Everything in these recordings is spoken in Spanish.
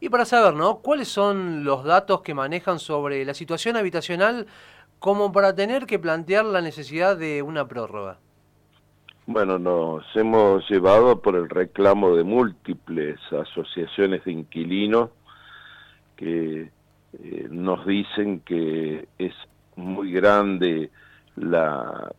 Y para saber, ¿no? ¿Cuáles son los datos que manejan sobre la situación habitacional como para tener que plantear la necesidad de una prórroga? Bueno, nos hemos llevado por el reclamo de múltiples asociaciones de inquilinos que eh, nos dicen que es muy grande la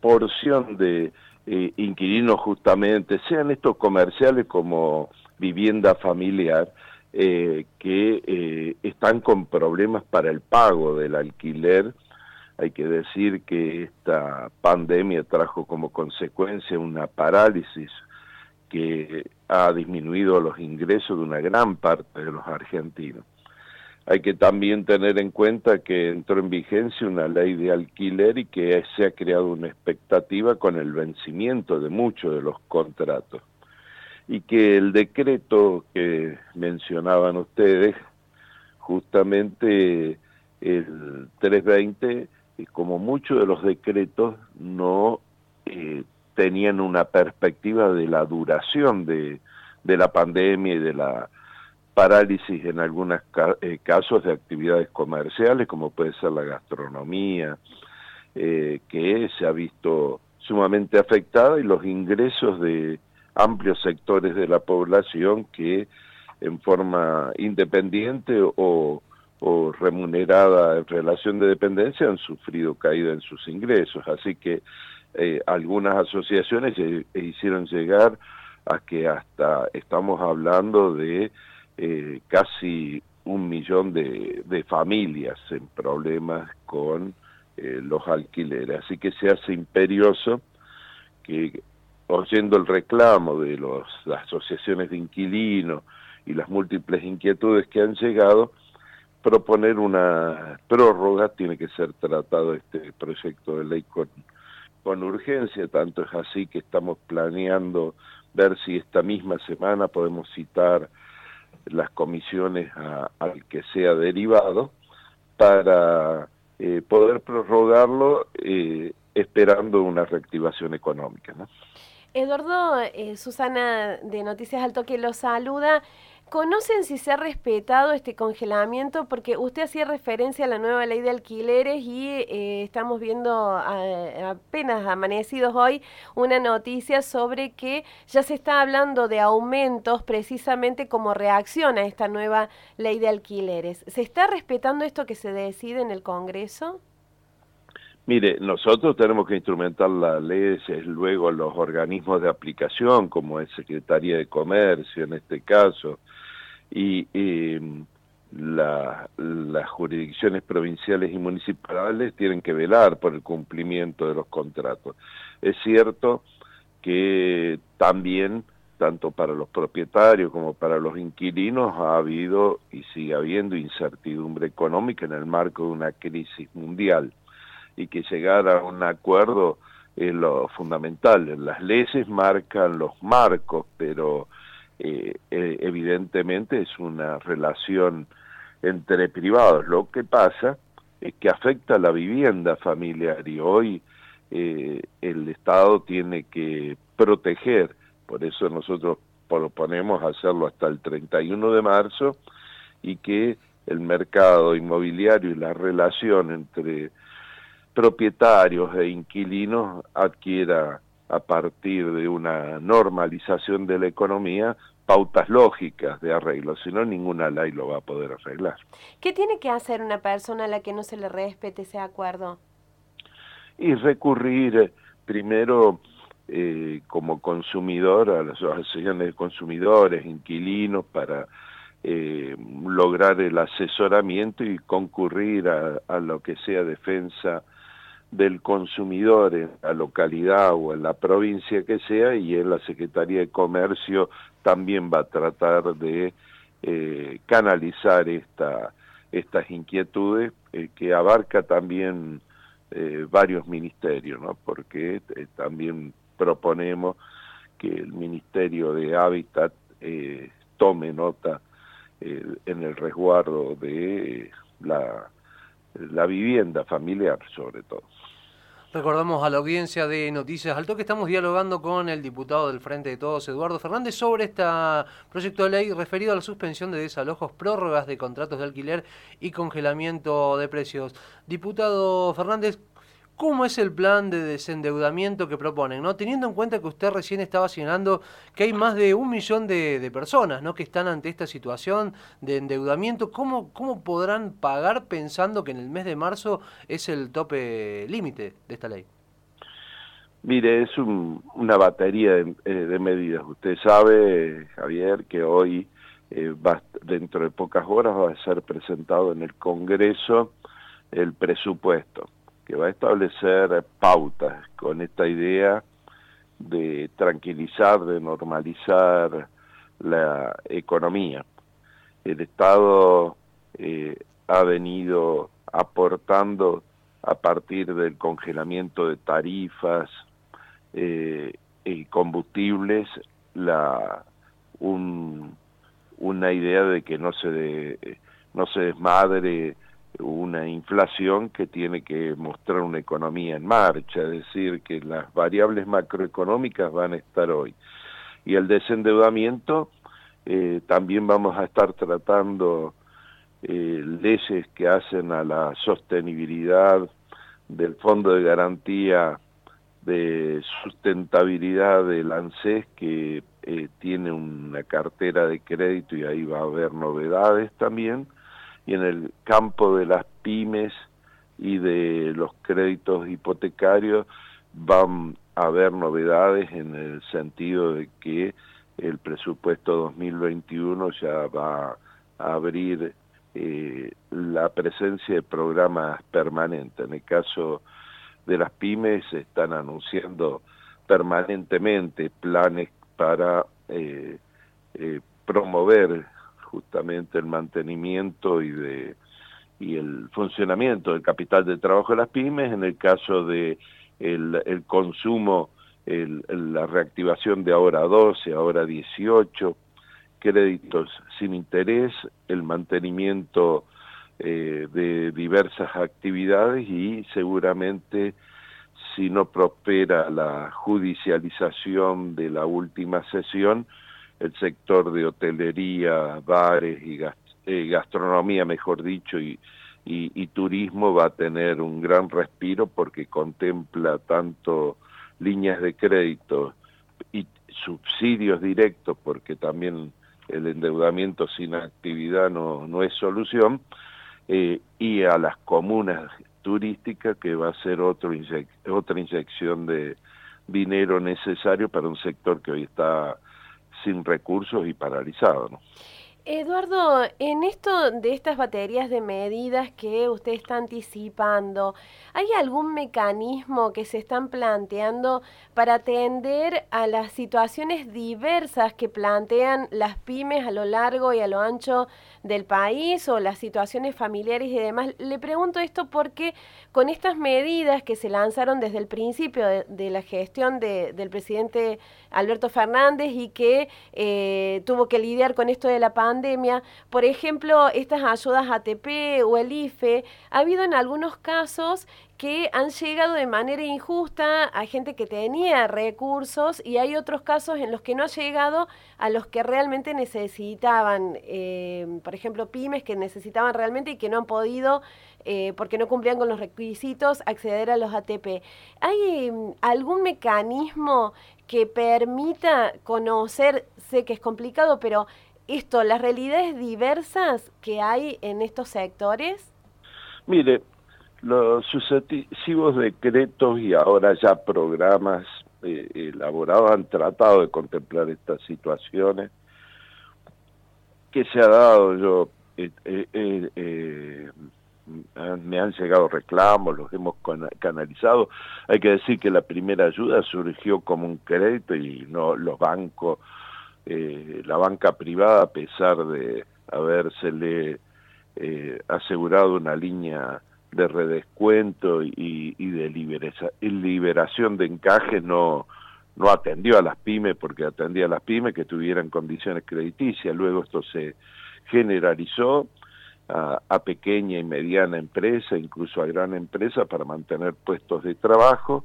porción de eh, inquilinos justamente, sean estos comerciales como vivienda familiar, eh, que están con problemas para el pago del alquiler hay que decir que esta pandemia trajo como consecuencia una parálisis que ha disminuido los ingresos de una gran parte de los argentinos. Hay que también tener en cuenta que entró en vigencia una ley de alquiler y que se ha creado una expectativa con el vencimiento de muchos de los contratos. Y que el decreto que mencionaban ustedes, justamente el 320, como muchos de los decretos no eh, tenían una perspectiva de la duración de, la pandemia y de la parálisis en algunos eh, casos de actividades comerciales, como puede ser la gastronomía, eh, que se ha visto sumamente afectada y los ingresos de amplios sectores de la población que en forma independiente o remunerada en relación de dependencia han sufrido caída en sus ingresos. Así que eh, algunas asociaciones hicieron llegar a que hasta estamos hablando de eh, casi un millón de, familias en problemas con eh, los alquileres. Así que se hace imperioso que, oyendo el reclamo de las asociaciones de inquilinos y las múltiples inquietudes que han llegado, proponer una prórroga, tiene que ser tratado este proyecto de ley con, urgencia, tanto es así que estamos planeando ver si esta misma semana podemos citar las comisiones al que sea derivado para eh, poder prorrogarlo eh, esperando una reactivación económica. Eduardo, eh, Susana de Noticias Alto que lo saluda. ¿Conocen si se ha respetado este congelamiento? Porque usted hacía referencia a la nueva ley de alquileres y eh, estamos viendo apenas amanecidos hoy una noticia sobre que ya se está hablando de aumentos precisamente como reacción a esta nueva ley de alquileres. ¿Se está respetando esto que se decide en el Congreso? Mire, nosotros tenemos que instrumentar las leyes, luego los organismos de aplicación, como es Secretaría de Comercio en este caso, y, las jurisdicciones provinciales y municipales tienen que velar por el cumplimiento de los contratos. Es cierto que también, tanto para los propietarios como para los inquilinos, ha habido y sigue habiendo incertidumbre económica en el marco de una crisis mundial y que llegar a un acuerdo es lo fundamental. Las leyes marcan los marcos, pero eh, eh, evidentemente es una relación entre privados. Lo que pasa es que afecta a la vivienda familiar y hoy eh, el Estado tiene que proteger, por eso nosotros proponemos hacerlo hasta el 31 de marzo y que el mercado inmobiliario y la relación entre propietarios e inquilinos adquiera a partir de una normalización de la economía pautas lógicas de arreglo, si no ninguna ley lo va a poder arreglar. ¿Qué tiene que hacer una persona a la que no se le respete ese acuerdo? Y recurrir eh, primero eh, como consumidor a las asociaciones de consumidores, inquilinos, para eh, lograr el asesoramiento y concurrir a, a lo que sea defensa del consumidor en la localidad o en la provincia que sea y en la Secretaría de Comercio también va a tratar de eh, canalizar esta, estas inquietudes eh, que abarca también eh, varios ministerios, ¿no? porque también proponemos que el Ministerio de Hábitat tome nota en el resguardo de la la vivienda familiar sobre todo. Recordamos a la audiencia de Noticias Alto que estamos dialogando con el diputado del Frente de Todos, Eduardo Fernández, sobre este proyecto de ley referido a la suspensión de desalojos, prórrogas de contratos de alquiler y congelamiento de precios. Diputado Fernández, ¿Cómo es el plan de desendeudamiento que proponen? ¿no? Teniendo en cuenta que usted recién estaba señalando que hay más de un millón de, personas ¿no? que están ante esta situación de endeudamiento, ¿cómo, ¿cómo podrán pagar pensando que en el mes de marzo es el tope límite de esta ley? Mire, es una batería eh, de, medidas. Usted sabe, Javier, que hoy, eh, va, dentro de pocas horas, va a ser presentado en el Congreso el presupuesto que va a establecer pautas con esta idea de tranquilizar, de normalizar la economía. El Estado eh, ha venido aportando a partir del congelamiento de tarifas eh, y combustibles una idea de que no se desmadre una inflación que tiene que mostrar una economía en marcha, es decir, que las variables macroeconómicas van a estar hoy. Y el desendeudamiento, eh, también vamos a estar tratando eh, leyes que hacen a la sostenibilidad del Fondo de Garantía de Sustentabilidad del ANSES, que eh, tiene una cartera de crédito y ahí va a haber novedades también y en el campo de las pymes y de los créditos hipotecarios van a haber novedades en el sentido de que el presupuesto 2021 ya va a abrir eh, la presencia de programas permanentes. En el caso de las pymes se están anunciando permanentemente planes para eh, eh, promover justamente el mantenimiento y de y el funcionamiento del capital de trabajo de las pymes, en el caso de el, el consumo, la reactivación de ahora 12, ahora 18, créditos sin interés, el mantenimiento eh, de diversas actividades y seguramente si no prospera la judicialización de la última sesión, el sector de hotelería, bares y eh, gastronomía, mejor dicho, y, turismo va a tener un gran respiro porque contempla tanto líneas de crédito y subsidios directos, porque también el endeudamiento sin actividad no, no es solución, eh, y a las comunas turísticas que va a ser otro otra inyección de dinero necesario para un sector que hoy está sin recursos y paralizado. ¿no? Eduardo, en esto de estas baterías de medidas que usted está anticipando, ¿hay algún mecanismo que se están planteando para atender a las situaciones diversas que plantean las pymes a lo largo y a lo ancho del país o las situaciones familiares y demás? Le pregunto esto porque con estas medidas que se lanzaron desde el principio de, la gestión del presidente Alberto Fernández y que eh, tuvo que lidiar con esto de la pandemia, por ejemplo, estas ayudas ATP o el IFE, ha habido en algunos casos que han llegado de manera injusta a gente que tenía recursos y hay otros casos en los que no ha llegado a los que realmente necesitaban, eh, por ejemplo, pymes que necesitaban realmente y que no han podido, eh, porque no cumplían con los requisitos, acceder a los ATP. ¿Hay mm, algún mecanismo que permita conocer, sé que es complicado, pero esto, las realidades diversas que hay en estos sectores? Mire, los sucesivos decretos y ahora ya programas eh, elaborados han tratado de contemplar estas situaciones que se ha dado yo eh, eh, me han llegado reclamos, los hemos canalizado. Hay que decir que la primera ayuda surgió como un crédito y no los bancos eh, la banca privada, a pesar de habérsele eh, asegurado una línea de redescuento y, de liberación de encajes, no, no atendió a las pymes porque atendía a las pymes que tuvieran condiciones crediticias. Luego esto se generalizó a, pequeña y mediana empresa, incluso a gran empresa, para mantener puestos de trabajo.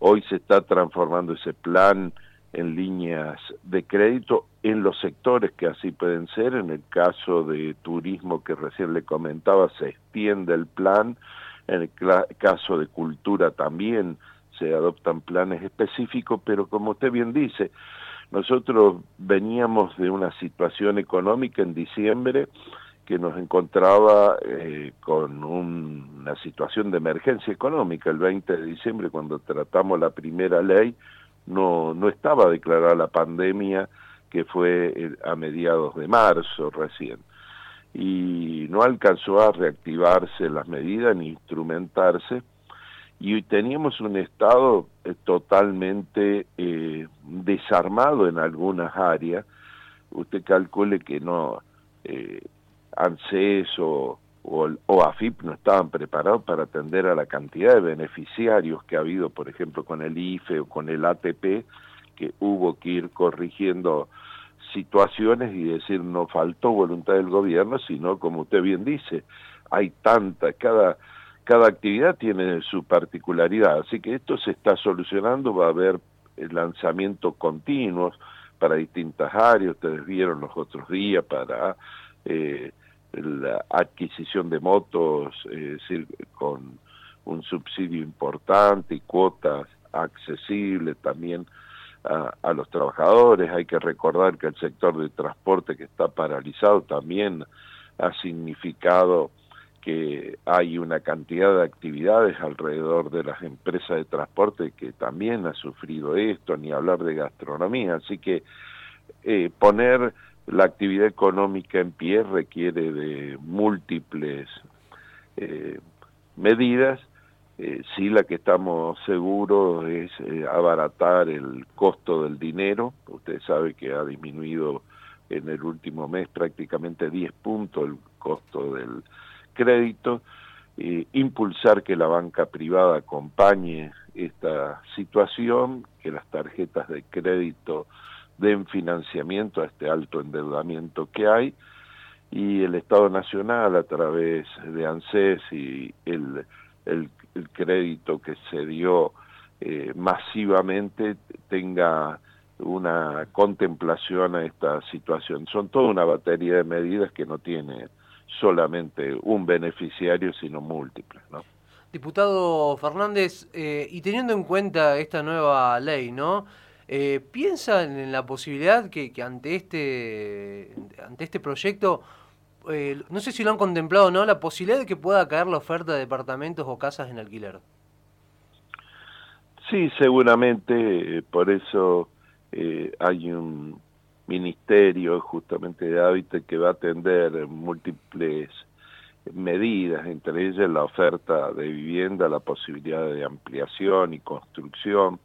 Hoy se está transformando ese plan en líneas de crédito en los sectores que así pueden ser. En el caso de turismo que recién le comentaba, se extiende el plan. En el caso de cultura también se adoptan planes específicos, pero como usted bien dice, nosotros veníamos de una situación económica en diciembre que nos encontraba eh, con una situación de emergencia económica. El 20 de diciembre, cuando tratamos la primera ley, no, no estaba declarada la pandemia, que fue eh, a mediados de marzo recién. Y no alcanzó a reactivarse las medidas ni instrumentarse. Y teníamos un Estado eh, totalmente desarmado en algunas áreas. Usted calcule que no, ANSES o, o, AFIP no estaban preparados para atender a la cantidad de beneficiarios que ha habido, por ejemplo, con el IFE o con el ATP, que hubo que ir corrigiendo situaciones y decir no faltó voluntad del gobierno, sino como usted bien dice, hay tanta, cada, cada actividad tiene su particularidad, así que esto se está solucionando, va a haber lanzamientos continuos para distintas áreas, ustedes vieron los otros días para eh, la adquisición de motos, es decir, con un subsidio importante y cuotas accesibles también a, los trabajadores. Hay que recordar que el sector de transporte que está paralizado también ha significado que hay una cantidad de actividades alrededor de las empresas de transporte que también ha sufrido esto, ni hablar de gastronomía. Así que eh, poner la actividad económica en pie requiere de múltiples eh, medidas. Eh, sí, la que estamos seguros es eh, abaratar el costo del dinero. Usted sabe que ha disminuido en el último mes prácticamente 10 puntos el costo del crédito. impulsar que la banca privada acompañe esta situación, que las tarjetas de crédito den financiamiento a este alto endeudamiento que hay y el Estado Nacional a través de ANSES y el, el, crédito que se dio eh, masivamente tenga una contemplación a esta situación. Son toda una batería de medidas que no tiene solamente un beneficiario, sino múltiples. ¿no? Diputado Fernández, eh, y teniendo en cuenta esta nueva ley, ¿no? Eh, ¿Piensan en la posibilidad que, ante este ante este proyecto, eh, no sé si lo han contemplado o no, la posibilidad de que pueda caer la oferta de departamentos o casas en alquiler? Sí, seguramente, eh, por eso eh, hay un ministerio justamente de hábitat que va a atender múltiples medidas, entre ellas la oferta de vivienda, la posibilidad de ampliación y construcción,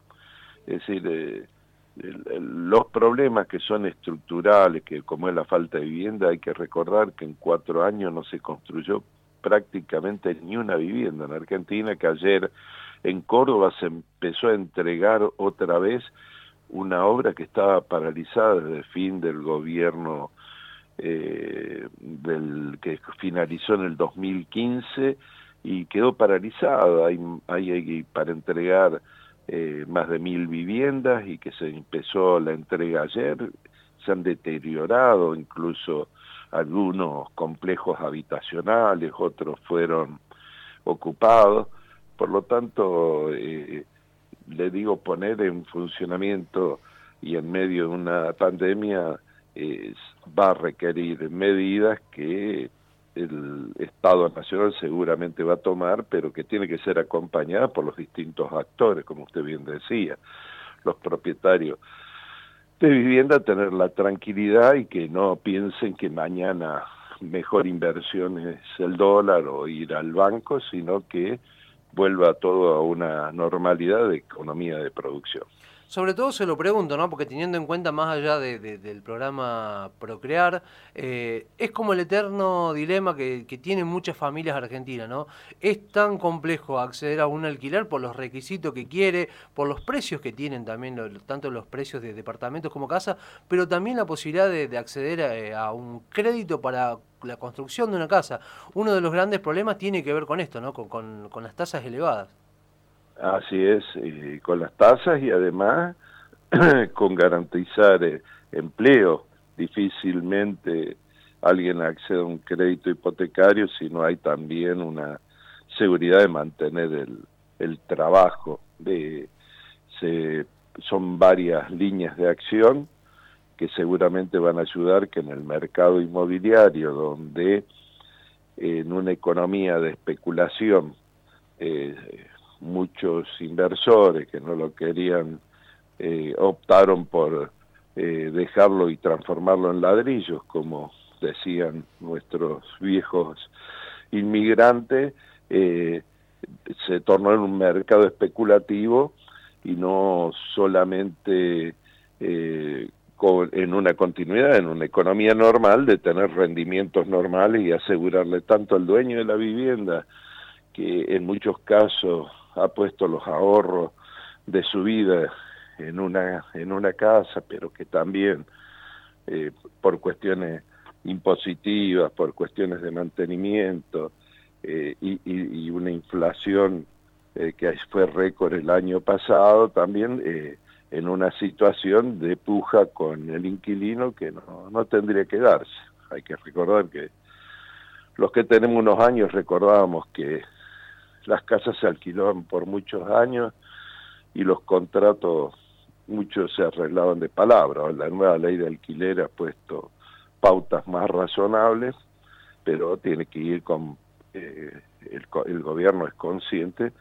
es decir, eh, los problemas que son estructurales, que como es la falta de vivienda, hay que recordar que en cuatro años no se construyó prácticamente ni una vivienda en Argentina, que ayer en Córdoba se empezó a entregar otra vez una obra que estaba paralizada desde el fin del gobierno eh, del que finalizó en el 2015 y quedó paralizada. Hay, hay para entregar eh, más de mil viviendas y que se empezó la entrega ayer, se han deteriorado incluso algunos complejos habitacionales, otros fueron ocupados, por lo tanto, eh, le digo, poner en funcionamiento y en medio de una pandemia va a requerir medidas que el Estado Nacional seguramente va a tomar, pero que tiene que ser acompañada por los distintos actores, como usted bien decía, los propietarios de vivienda, tener la tranquilidad y que no piensen que mañana mejor inversión es el dólar o ir al banco, sino que vuelva todo a una normalidad de economía de producción. Sobre todo se lo pregunto, ¿no? Porque teniendo en cuenta más allá del programa Procrear, eh, es como el eterno dilema que, tienen muchas familias argentinas, ¿no? Es tan complejo acceder a un alquiler por los requisitos que quiere, por los precios que tienen también, tanto los precios de departamentos como casa, pero también la posibilidad de, acceder eh, a, un crédito para la construcción de una casa. Uno de los grandes problemas tiene que ver con esto, ¿no? con las tasas elevadas. Así es, con las tasas y además con garantizar eh, empleo. Difícilmente alguien accede a un crédito hipotecario si no hay también una seguridad de mantener el, el trabajo. De, se, son varias líneas de acción que seguramente van a ayudar que en el mercado inmobiliario, donde en una economía de especulación eh, muchos inversores que no lo querían eh, optaron por eh, dejarlo y transformarlo en ladrillos, como decían nuestros viejos inmigrantes, eh, se tornó en un mercado especulativo y no solamente en una continuidad, en una economía normal, de tener rendimientos normales y asegurarle tanto al dueño de la vivienda, que en muchos casos ha puesto los ahorros de su vida en una, en una casa, pero que también eh, por cuestiones impositivas, por cuestiones de mantenimiento eh, y, una inflación eh, que fue récord el año pasado, también en una situación de puja con el inquilino que no, no tendría que darse. Hay que recordar que los que tenemos unos años recordábamos que las casas se alquilaban por muchos años y los contratos muchos se arreglaban de palabra. La nueva ley de alquiler ha puesto pautas más razonables, pero tiene que ir con eh, el, gobierno es consciente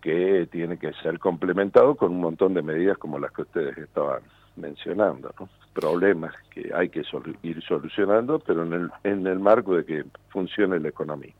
que tiene que ser complementado con un montón de medidas como las que ustedes estaban mencionando, problemas que hay que ir solucionando, pero en el, en el marco de que funcione la economía.